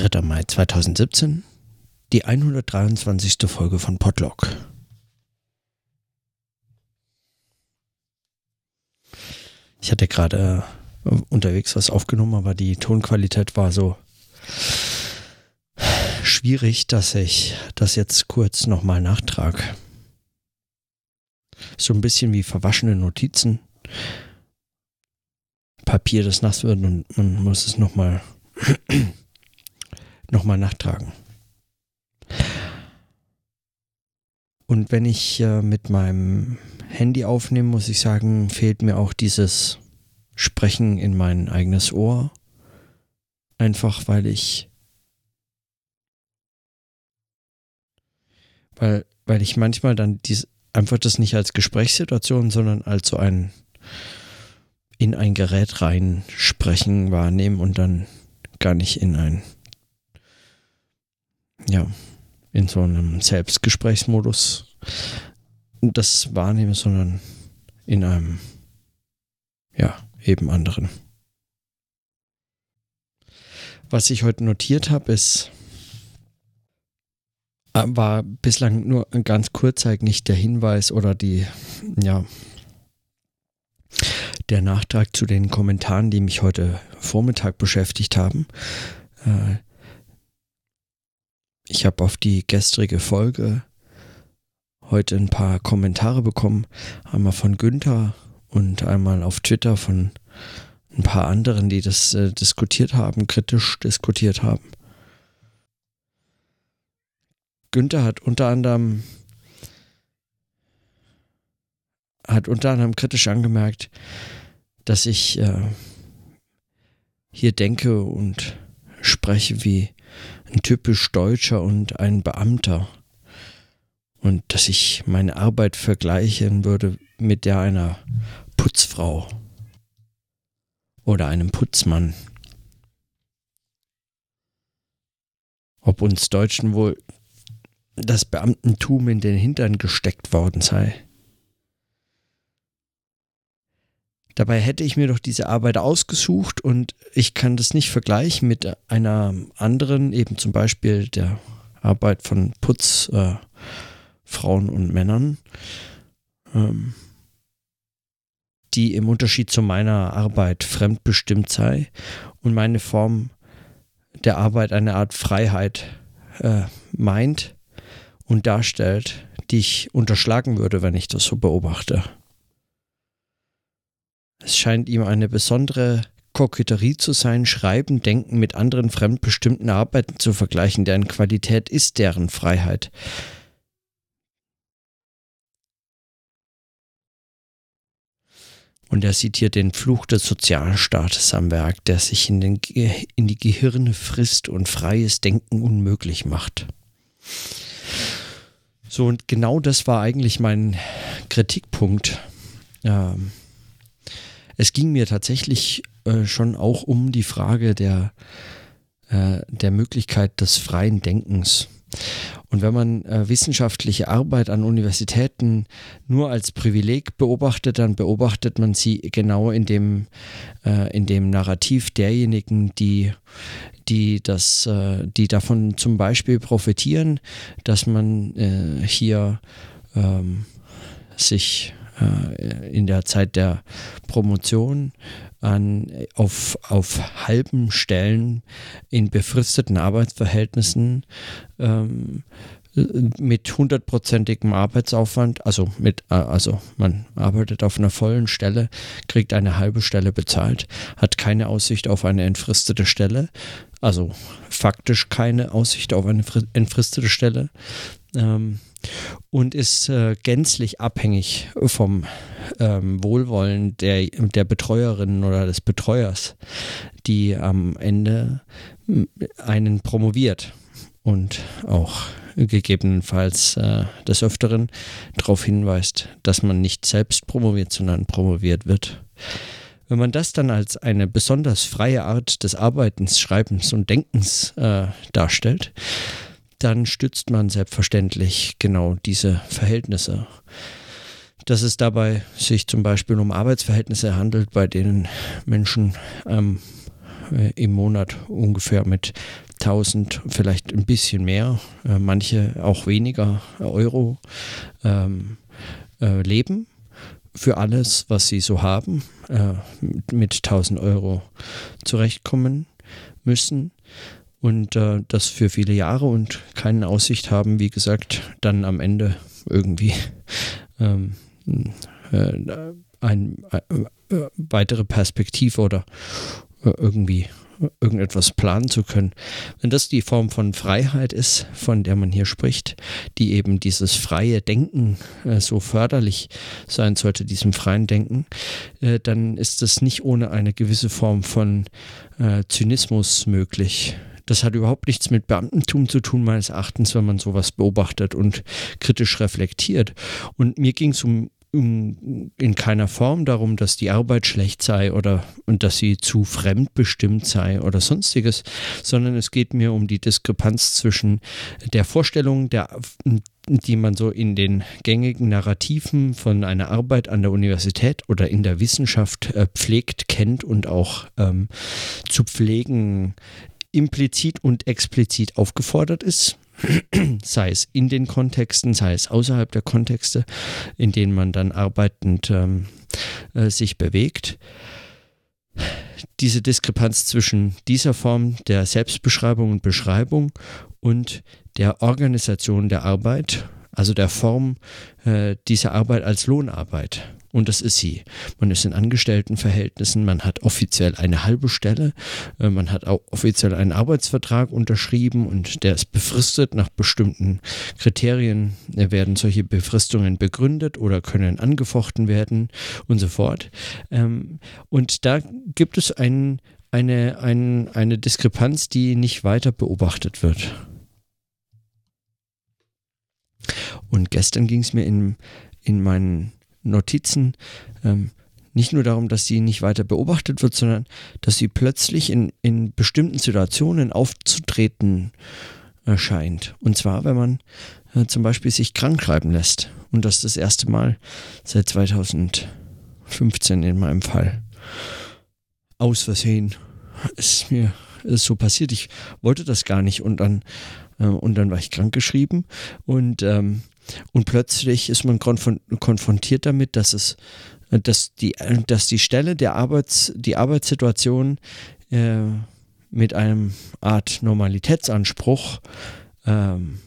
3. Mai 2017, die 123. Folge von Podlog. Ich hatte gerade äh, unterwegs was aufgenommen, aber die Tonqualität war so schwierig, dass ich das jetzt kurz nochmal nachtrage. So ein bisschen wie verwaschene Notizen. Papier, das nass wird und man muss es nochmal nochmal nachtragen. Und wenn ich äh, mit meinem Handy aufnehme, muss ich sagen, fehlt mir auch dieses Sprechen in mein eigenes Ohr. Einfach weil ich weil, weil ich manchmal dann dies, einfach das nicht als Gesprächssituation, sondern als so ein in ein Gerät rein sprechen wahrnehmen und dann gar nicht in ein ja, in so einem Selbstgesprächsmodus das wahrnehme, sondern in einem, ja, eben anderen. Was ich heute notiert habe, ist, äh, war bislang nur ganz kurzzeitig der Hinweis oder die, ja, der Nachtrag zu den Kommentaren, die mich heute Vormittag beschäftigt haben. Äh, ich habe auf die gestrige Folge heute ein paar Kommentare bekommen. Einmal von Günther und einmal auf Twitter von ein paar anderen, die das äh, diskutiert haben, kritisch diskutiert haben. Günther hat unter anderem hat unter anderem kritisch angemerkt, dass ich äh, hier denke und spreche wie ein typisch Deutscher und ein Beamter. Und dass ich meine Arbeit vergleichen würde mit der einer Putzfrau oder einem Putzmann. Ob uns Deutschen wohl das Beamtentum in den Hintern gesteckt worden sei. Dabei hätte ich mir doch diese Arbeit ausgesucht und ich kann das nicht vergleichen mit einer anderen, eben zum Beispiel der Arbeit von Putzfrauen äh, und Männern, ähm, die im Unterschied zu meiner Arbeit fremdbestimmt sei und meine Form der Arbeit eine Art Freiheit äh, meint und darstellt, die ich unterschlagen würde, wenn ich das so beobachte. Es scheint ihm eine besondere Koketterie zu sein, Schreiben, Denken mit anderen fremdbestimmten Arbeiten zu vergleichen, deren Qualität ist deren Freiheit. Und er sieht hier den Fluch des Sozialstaates am Werk, der sich in, den, in die Gehirne frisst und freies Denken unmöglich macht. So, und genau das war eigentlich mein Kritikpunkt. Ähm, es ging mir tatsächlich äh, schon auch um die Frage der, äh, der Möglichkeit des freien Denkens. Und wenn man äh, wissenschaftliche Arbeit an Universitäten nur als Privileg beobachtet, dann beobachtet man sie genau in dem, äh, in dem Narrativ derjenigen, die, die, das, äh, die davon zum Beispiel profitieren, dass man äh, hier ähm, sich in der Zeit der Promotion an, auf, auf halben Stellen in befristeten Arbeitsverhältnissen ähm, mit hundertprozentigem Arbeitsaufwand, also mit, äh, also man arbeitet auf einer vollen Stelle, kriegt eine halbe Stelle bezahlt, hat keine Aussicht auf eine entfristete Stelle, also faktisch keine Aussicht auf eine entfristete Stelle. Ähm, und ist äh, gänzlich abhängig vom ähm, Wohlwollen der, der Betreuerin oder des Betreuers, die am Ende einen promoviert und auch gegebenenfalls äh, des Öfteren darauf hinweist, dass man nicht selbst promoviert, sondern promoviert wird. Wenn man das dann als eine besonders freie Art des Arbeitens, Schreibens und Denkens äh, darstellt, dann stützt man selbstverständlich genau diese Verhältnisse. Dass es dabei sich zum Beispiel um Arbeitsverhältnisse handelt, bei denen Menschen ähm, äh, im Monat ungefähr mit 1000, vielleicht ein bisschen mehr, äh, manche auch weniger Euro ähm, äh, leben für alles, was sie so haben, äh, mit 1000 Euro zurechtkommen müssen und äh, das für viele Jahre und keine Aussicht haben, wie gesagt, dann am Ende irgendwie ähm, äh, ein, äh, äh, weitere Perspektive oder äh, irgendwie irgendetwas planen zu können. Wenn das die Form von Freiheit ist, von der man hier spricht, die eben dieses freie Denken äh, so förderlich sein sollte, diesem freien Denken, äh, dann ist das nicht ohne eine gewisse Form von äh, Zynismus möglich. Das hat überhaupt nichts mit Beamtentum zu tun, meines Erachtens, wenn man sowas beobachtet und kritisch reflektiert. Und mir ging es um in keiner Form darum, dass die Arbeit schlecht sei oder und dass sie zu fremdbestimmt sei oder sonstiges, sondern es geht mir um die Diskrepanz zwischen der Vorstellung, der, die man so in den gängigen Narrativen von einer Arbeit an der Universität oder in der Wissenschaft äh, pflegt, kennt und auch ähm, zu pflegen implizit und explizit aufgefordert ist sei es in den Kontexten, sei es außerhalb der Kontexte, in denen man dann arbeitend ähm, äh, sich bewegt. Diese Diskrepanz zwischen dieser Form der Selbstbeschreibung und Beschreibung und der Organisation der Arbeit, also der Form äh, dieser Arbeit als Lohnarbeit. Und das ist sie. Man ist in Angestelltenverhältnissen, man hat offiziell eine halbe Stelle, äh, man hat auch offiziell einen Arbeitsvertrag unterschrieben und der ist befristet nach bestimmten Kriterien. Werden solche Befristungen begründet oder können angefochten werden und so fort. Ähm, und da gibt es ein, eine, ein, eine Diskrepanz, die nicht weiter beobachtet wird. Und gestern ging es mir in, in meinen Notizen ähm, nicht nur darum, dass sie nicht weiter beobachtet wird, sondern dass sie plötzlich in, in bestimmten Situationen aufzutreten erscheint. Und zwar, wenn man äh, zum Beispiel sich krank schreiben lässt. Und das das erste Mal seit 2015 in meinem Fall. Aus Versehen ist mir ist so passiert. Ich wollte das gar nicht und dann, und dann war ich krank geschrieben und ähm, und plötzlich ist man konfrontiert damit, dass es, dass die, dass die Stelle der Arbeits, die Arbeitssituation äh, mit einem Art Normalitätsanspruch ähm,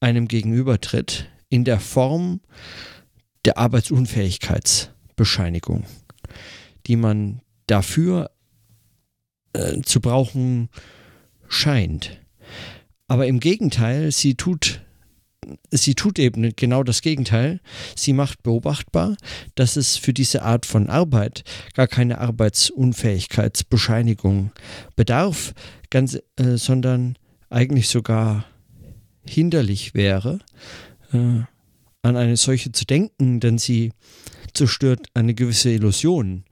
einem gegenübertritt in der Form der Arbeitsunfähigkeitsbescheinigung, die man dafür äh, zu brauchen scheint. Aber im Gegenteil, sie tut sie tut eben genau das Gegenteil. Sie macht beobachtbar, dass es für diese Art von Arbeit gar keine Arbeitsunfähigkeitsbescheinigung bedarf, ganz, äh, sondern eigentlich sogar hinderlich wäre, äh, an eine solche zu denken, denn sie zerstört eine gewisse Illusion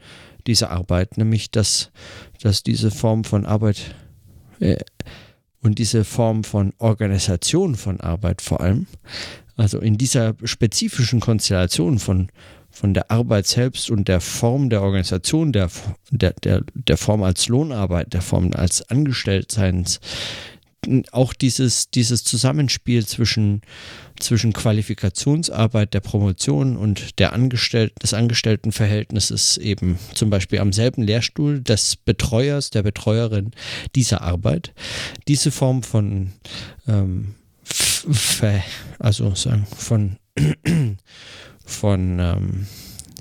dieser Arbeit, nämlich dass, dass diese Form von Arbeit äh, und diese Form von Organisation von Arbeit vor allem, also in dieser spezifischen Konstellation von, von der Arbeit selbst und der Form der Organisation, der, der, der, der Form als Lohnarbeit, der Form als Angestelltseins, auch dieses, dieses Zusammenspiel zwischen, zwischen Qualifikationsarbeit der Promotion und der Angestell des Angestelltenverhältnisses eben zum Beispiel am selben Lehrstuhl des Betreuers, der Betreuerin dieser Arbeit. Diese Form von ähm, also sagen, von von ähm,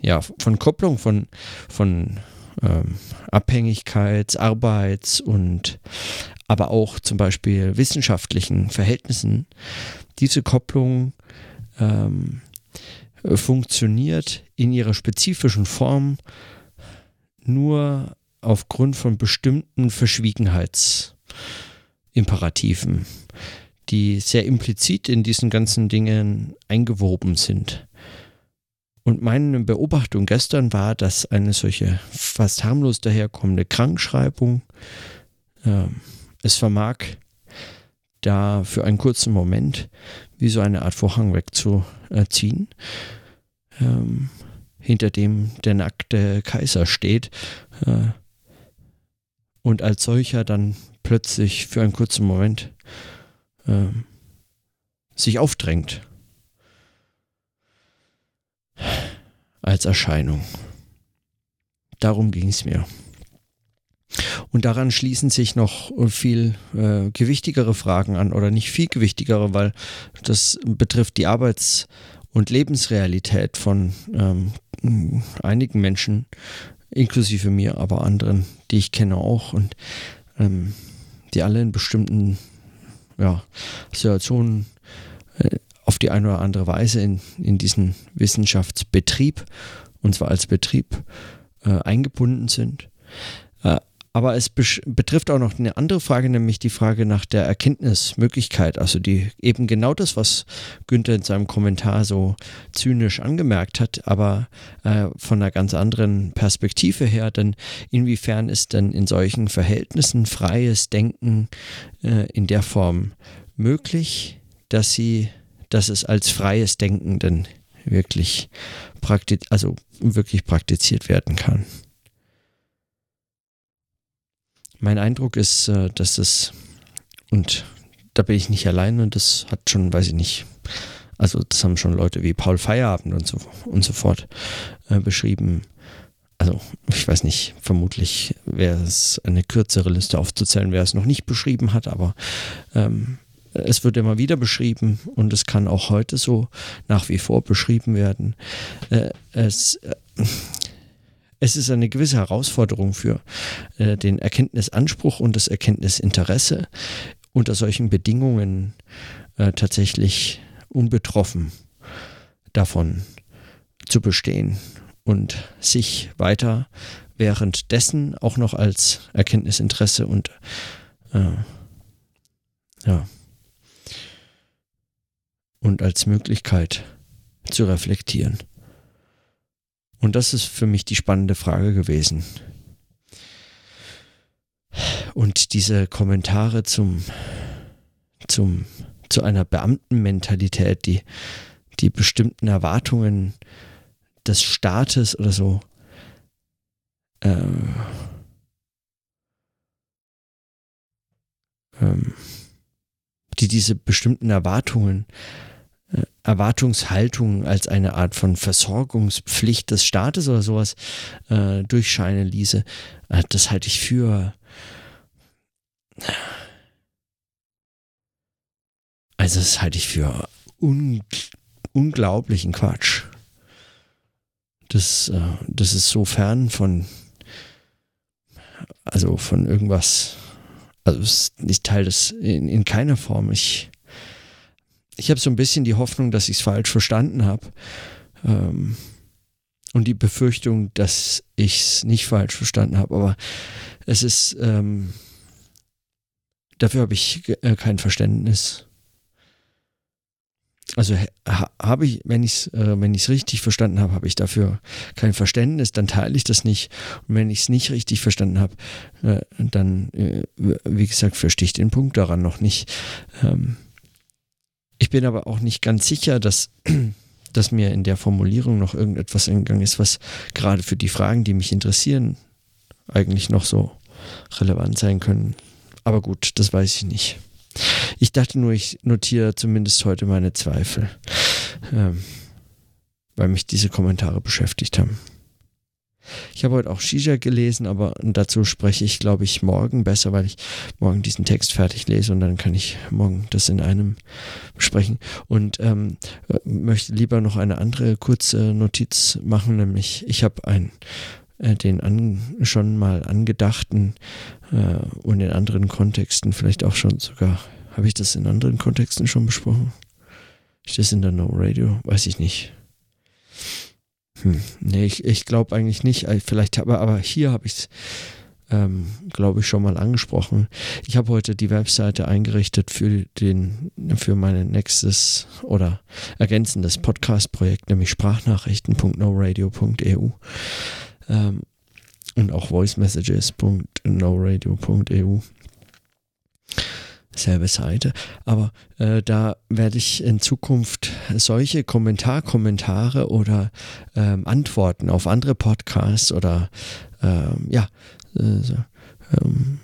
ja von Kopplung von von ähm, Abhängigkeits-, Arbeits- und aber auch zum Beispiel wissenschaftlichen Verhältnissen, diese Kopplung ähm, funktioniert in ihrer spezifischen Form nur aufgrund von bestimmten Verschwiegenheitsimperativen, die sehr implizit in diesen ganzen Dingen eingewoben sind. Und meine Beobachtung gestern war, dass eine solche fast harmlos daherkommende Krankschreibung äh, es vermag, da für einen kurzen Moment wie so eine Art Vorhang wegzuziehen, ähm, hinter dem der nackte Kaiser steht, äh, und als solcher dann plötzlich für einen kurzen Moment äh, sich aufdrängt. Als Erscheinung. Darum ging es mir. Und daran schließen sich noch viel äh, gewichtigere Fragen an oder nicht viel gewichtigere, weil das betrifft die Arbeits- und Lebensrealität von ähm, einigen Menschen, inklusive mir, aber anderen, die ich kenne auch und ähm, die alle in bestimmten ja, Situationen äh, auf die eine oder andere Weise in, in diesen Wissenschaftsbetrieb, und zwar als Betrieb, äh, eingebunden sind. Äh, aber es betrifft auch noch eine andere Frage, nämlich die Frage nach der Erkenntnismöglichkeit. Also die eben genau das, was Günther in seinem Kommentar so zynisch angemerkt hat, aber äh, von einer ganz anderen Perspektive her. Denn inwiefern ist denn in solchen Verhältnissen freies Denken äh, in der Form möglich, dass sie, dass es als freies Denken denn wirklich praktiz also wirklich praktiziert werden kann? Mein Eindruck ist, äh, dass es, und da bin ich nicht allein und das hat schon, weiß ich nicht, also das haben schon Leute wie Paul Feierabend und so, und so fort äh, beschrieben. Also ich weiß nicht, vermutlich wäre es eine kürzere Liste aufzuzählen, wer es noch nicht beschrieben hat, aber ähm, es wird immer wieder beschrieben und es kann auch heute so nach wie vor beschrieben werden. Äh, es, äh, es ist eine gewisse Herausforderung für äh, den Erkenntnisanspruch und das Erkenntnisinteresse unter solchen Bedingungen äh, tatsächlich unbetroffen davon zu bestehen und sich weiter währenddessen auch noch als Erkenntnisinteresse und äh, ja und als Möglichkeit zu reflektieren. Und das ist für mich die spannende Frage gewesen. Und diese Kommentare zum, zum, zu einer Beamtenmentalität, die, die bestimmten Erwartungen des Staates oder so äh, ähm, die diese bestimmten Erwartungen Erwartungshaltung als eine Art von Versorgungspflicht des Staates oder sowas äh, durchscheinen ließe, äh, das halte ich für also das halte ich für un unglaublichen Quatsch. Das, äh, das ist so fern von also von irgendwas also ich teile das in, in keiner Form. Ich ich habe so ein bisschen die Hoffnung, dass ich es falsch verstanden habe. Ähm, und die Befürchtung, dass ich es nicht falsch verstanden habe. Aber es ist, ähm, dafür habe ich äh, kein Verständnis. Also ha, habe ich, wenn ich es äh, wenn richtig verstanden habe, habe ich dafür kein Verständnis, dann teile ich das nicht. Und wenn ich es nicht richtig verstanden habe, äh, dann, äh, wie gesagt, verstehe ich den Punkt daran noch nicht. Ähm, ich bin aber auch nicht ganz sicher, dass, dass mir in der Formulierung noch irgendetwas entgangen ist, was gerade für die Fragen, die mich interessieren, eigentlich noch so relevant sein können. Aber gut, das weiß ich nicht. Ich dachte nur, ich notiere zumindest heute meine Zweifel, ähm, weil mich diese Kommentare beschäftigt haben. Ich habe heute auch Shisha gelesen, aber dazu spreche ich, glaube ich, morgen besser, weil ich morgen diesen Text fertig lese und dann kann ich morgen das in einem besprechen. Und ähm, möchte lieber noch eine andere kurze Notiz machen, nämlich ich habe ein äh, den an, schon mal angedachten äh, und in anderen Kontexten vielleicht auch schon sogar, habe ich das in anderen Kontexten schon besprochen? Ist das in der No Radio? Weiß ich nicht. Hm, nee, ich, ich glaube eigentlich nicht. Äh, vielleicht aber, aber hier habe ich es, ähm, glaube ich, schon mal angesprochen. Ich habe heute die Webseite eingerichtet für den, für mein nächstes oder ergänzendes Podcast-Projekt, nämlich sprachnachrichten.noradio.eu ähm, und auch voicemessages.noradio.eu selbe Seite. Aber äh, da werde ich in Zukunft solche Kommentarkommentare oder ähm, Antworten auf andere Podcasts oder ähm, ja, äh, ähm,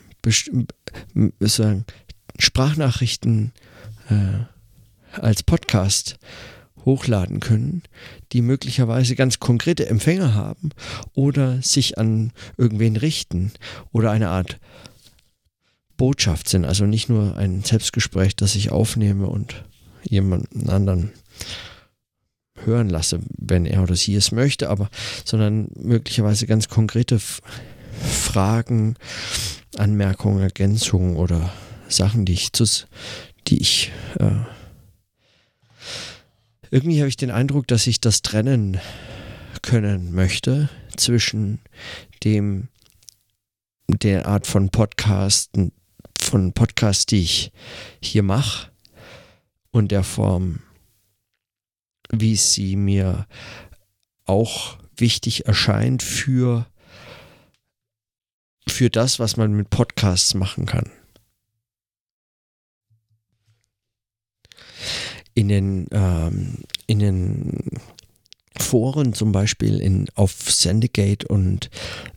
sagen, Sprachnachrichten äh, als Podcast hochladen können, die möglicherweise ganz konkrete Empfänger haben oder sich an irgendwen richten oder eine Art Botschaft sind. Also nicht nur ein Selbstgespräch, das ich aufnehme und jemanden anderen hören lasse, wenn er oder sie es möchte, aber sondern möglicherweise ganz konkrete Fragen, Anmerkungen, Ergänzungen oder Sachen, die ich, zu, die ich äh, irgendwie habe ich den Eindruck, dass ich das trennen können möchte zwischen dem der Art von Podcasten, von Podcasts, die ich hier mache und der Form, wie sie mir auch wichtig erscheint für, für das, was man mit Podcasts machen kann. In den, ähm, in den Foren zum Beispiel in, auf Sendegate und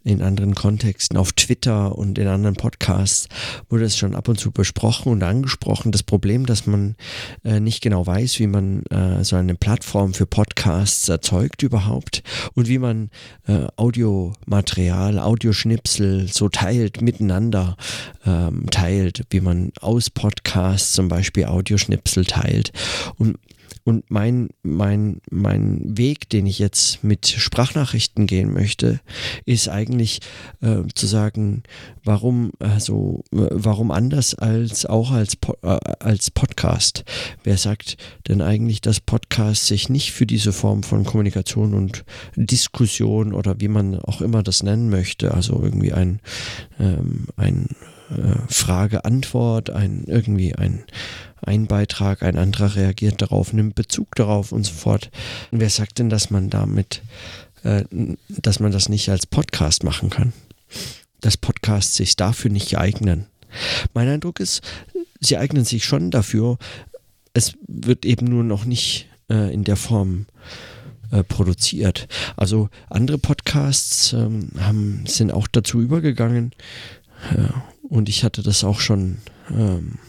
in anderen Kontexten, auf Twitter und in anderen Podcasts wurde es schon ab und zu besprochen und angesprochen. Das Problem, dass man äh, nicht genau weiß, wie man äh, so eine Plattform für Podcasts erzeugt überhaupt und wie man äh, Audiomaterial, Audioschnipsel so teilt, miteinander ähm, teilt, wie man aus Podcasts zum Beispiel Audioschnipsel teilt. Und und mein, mein, mein Weg, den ich jetzt mit Sprachnachrichten gehen möchte, ist eigentlich äh, zu sagen, warum also warum anders als auch als, äh, als Podcast? Wer sagt denn eigentlich, dass Podcast sich nicht für diese Form von Kommunikation und Diskussion oder wie man auch immer das nennen möchte, also irgendwie ein, ähm, ein äh, Frage-Antwort, ein irgendwie ein ein Beitrag, ein anderer reagiert darauf, nimmt Bezug darauf und so fort. wer sagt denn, dass man damit, äh, dass man das nicht als Podcast machen kann? Dass Podcasts sich dafür nicht eignen. Mein Eindruck ist, sie eignen sich schon dafür. Es wird eben nur noch nicht äh, in der Form äh, produziert. Also andere Podcasts ähm, haben, sind auch dazu übergegangen. Und ich hatte das auch schon ähm,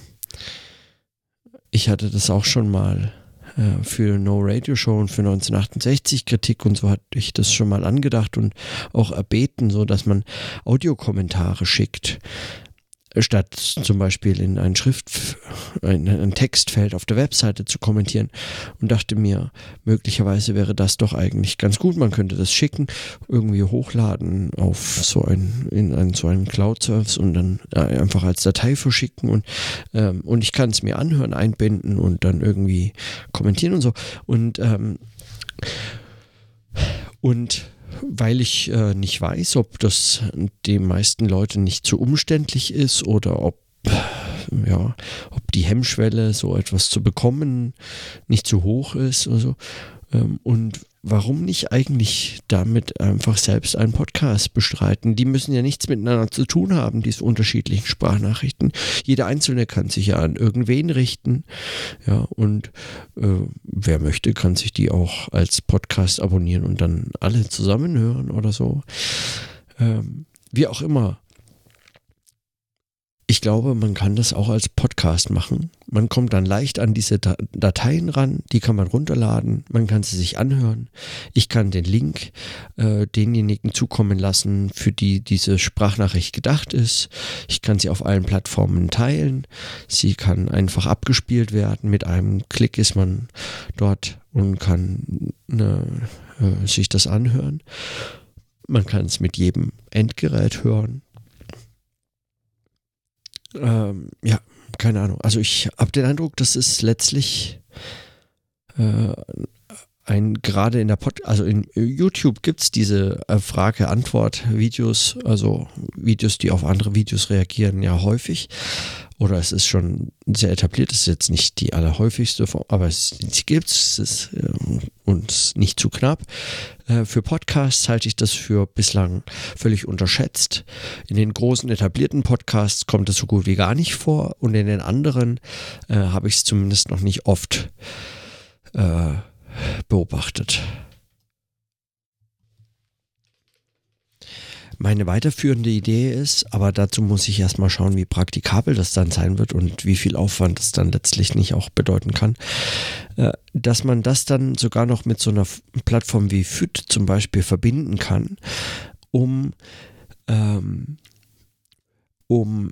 ich hatte das auch schon mal äh, für No Radio Show und für 1968 Kritik und so hatte ich das schon mal angedacht und auch erbeten, so dass man Audiokommentare schickt statt zum Beispiel in ein Schrift, ein, ein, Textfeld auf der Webseite zu kommentieren und dachte mir, möglicherweise wäre das doch eigentlich ganz gut. Man könnte das schicken, irgendwie hochladen auf so ein, in ein, so einen Cloud-Service und dann äh, einfach als Datei verschicken und, ähm, und ich kann es mir anhören, einbinden und dann irgendwie kommentieren und so. Und, ähm, und weil ich äh, nicht weiß, ob das den meisten Leuten nicht zu umständlich ist oder ob ja, ob die Hemmschwelle, so etwas zu bekommen, nicht zu hoch ist oder so. Ähm, und warum nicht eigentlich damit einfach selbst einen Podcast bestreiten? Die müssen ja nichts miteinander zu tun haben, diese unterschiedlichen Sprachnachrichten. Jeder Einzelne kann sich ja an irgendwen richten. Ja, und äh, wer möchte, kann sich die auch als Podcast abonnieren und dann alle zusammen hören oder so. Ähm, wie auch immer ich glaube, man kann das auch als Podcast machen. Man kommt dann leicht an diese Dateien ran, die kann man runterladen, man kann sie sich anhören. Ich kann den Link äh, denjenigen zukommen lassen, für die diese Sprachnachricht gedacht ist. Ich kann sie auf allen Plattformen teilen. Sie kann einfach abgespielt werden. Mit einem Klick ist man dort und kann ne, äh, sich das anhören. Man kann es mit jedem Endgerät hören ähm, ja, keine Ahnung. Also ich habe den Eindruck, das ist letztlich äh, ein gerade in der Pod, also in YouTube gibt es diese äh, Frage-Antwort-Videos, also Videos, die auf andere Videos reagieren, ja häufig. Oder es ist schon sehr etabliert, es ist jetzt nicht die allerhäufigste Form, aber es, gibt es äh, und nicht zu knapp. Äh, für Podcasts halte ich das für bislang völlig unterschätzt. In den großen etablierten Podcasts kommt es so gut wie gar nicht vor und in den anderen äh, habe ich es zumindest noch nicht oft äh, beobachtet. meine weiterführende Idee ist, aber dazu muss ich erstmal schauen, wie praktikabel das dann sein wird und wie viel Aufwand das dann letztlich nicht auch bedeuten kann, äh, dass man das dann sogar noch mit so einer Plattform wie FIT zum Beispiel verbinden kann, um, ähm, um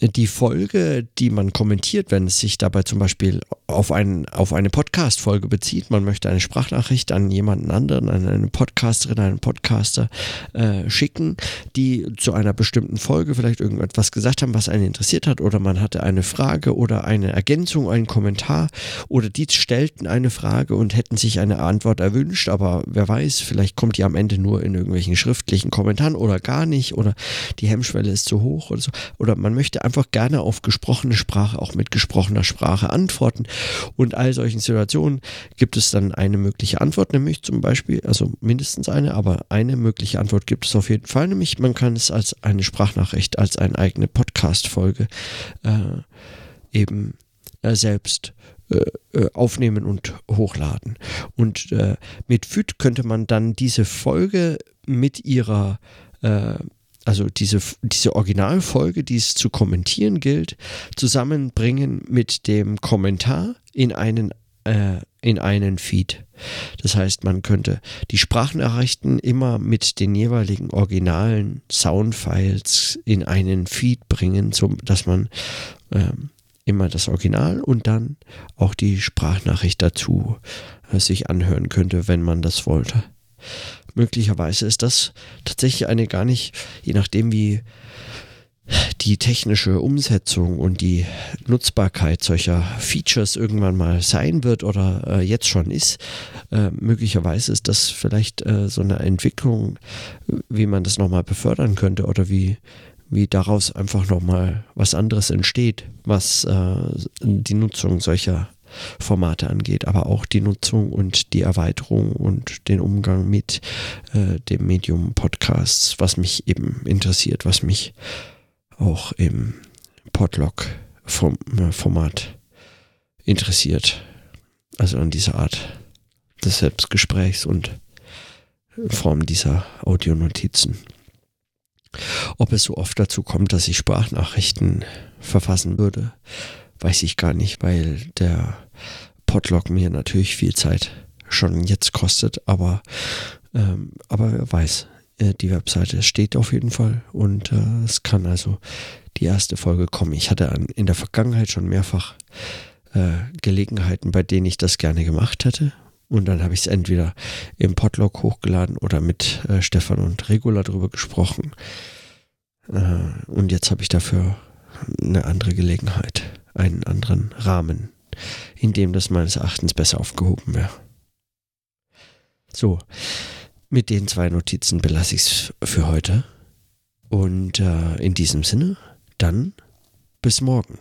die Folge, die man kommentiert, wenn es sich dabei zum Beispiel auf, ein, auf eine Podcast-Folge bezieht, man möchte eine Sprachnachricht an jemanden anderen, an eine Podcasterin, einen Podcaster äh, schicken, die zu einer bestimmten Folge vielleicht irgendetwas gesagt haben, was einen interessiert hat, oder man hatte eine Frage oder eine Ergänzung, einen Kommentar, oder die stellten eine Frage und hätten sich eine Antwort erwünscht, aber wer weiß, vielleicht kommt die am Ende nur in irgendwelchen schriftlichen Kommentaren oder gar nicht, oder die Hemmschwelle ist zu hoch oder so, oder man möchte einfach gerne auf gesprochene Sprache, auch mit gesprochener Sprache antworten. Und all solchen Situationen gibt es dann eine mögliche Antwort, nämlich zum Beispiel, also mindestens eine, aber eine mögliche Antwort gibt es auf jeden Fall, nämlich man kann es als eine Sprachnachricht, als eine eigene Podcast-Folge äh, eben äh, selbst äh, äh aufnehmen und hochladen. Und äh, mit FÜD könnte man dann diese Folge mit ihrer äh, also diese, diese Originalfolge, die es zu kommentieren gilt, zusammenbringen mit dem Kommentar in einen, äh, in einen Feed. Das heißt, man könnte die Sprachnachrichten immer mit den jeweiligen originalen Soundfiles in einen Feed bringen, so dass man ähm, immer das Original und dann auch die Sprachnachricht dazu äh, sich anhören könnte, wenn man das wollte möglicherweise ist das tatsächlich eine gar nicht, je nachdem wie die technische Umsetzung und die Nutzbarkeit solcher Features irgendwann mal sein wird oder äh, jetzt schon ist, äh, möglicherweise ist das vielleicht äh, so eine Entwicklung, wie man das nochmal befördern könnte oder wie, wie daraus einfach nochmal was anderes entsteht, was äh, die Nutzung solcher Formate angeht, aber auch die Nutzung und die Erweiterung und den Umgang mit äh, dem Medium Podcasts, was mich eben interessiert, was mich auch im Podlog-Format äh, interessiert. Also an dieser Art des Selbstgesprächs und Form dieser Audionotizen. Ob es so oft dazu kommt, dass ich Sprachnachrichten verfassen würde, weiß ich gar nicht, weil der Podlog mir natürlich viel Zeit schon jetzt kostet, aber, ähm, aber wer weiß, äh, die Webseite steht auf jeden Fall und äh, es kann also die erste Folge kommen. Ich hatte an, in der Vergangenheit schon mehrfach äh, Gelegenheiten, bei denen ich das gerne gemacht hätte. Und dann habe ich es entweder im Podlog hochgeladen oder mit äh, Stefan und Regula drüber gesprochen. Äh, und jetzt habe ich dafür eine andere Gelegenheit einen anderen Rahmen, in dem das meines Erachtens besser aufgehoben wäre. So, mit den zwei Notizen belasse ich es für heute. Und äh, in diesem Sinne, dann bis morgen.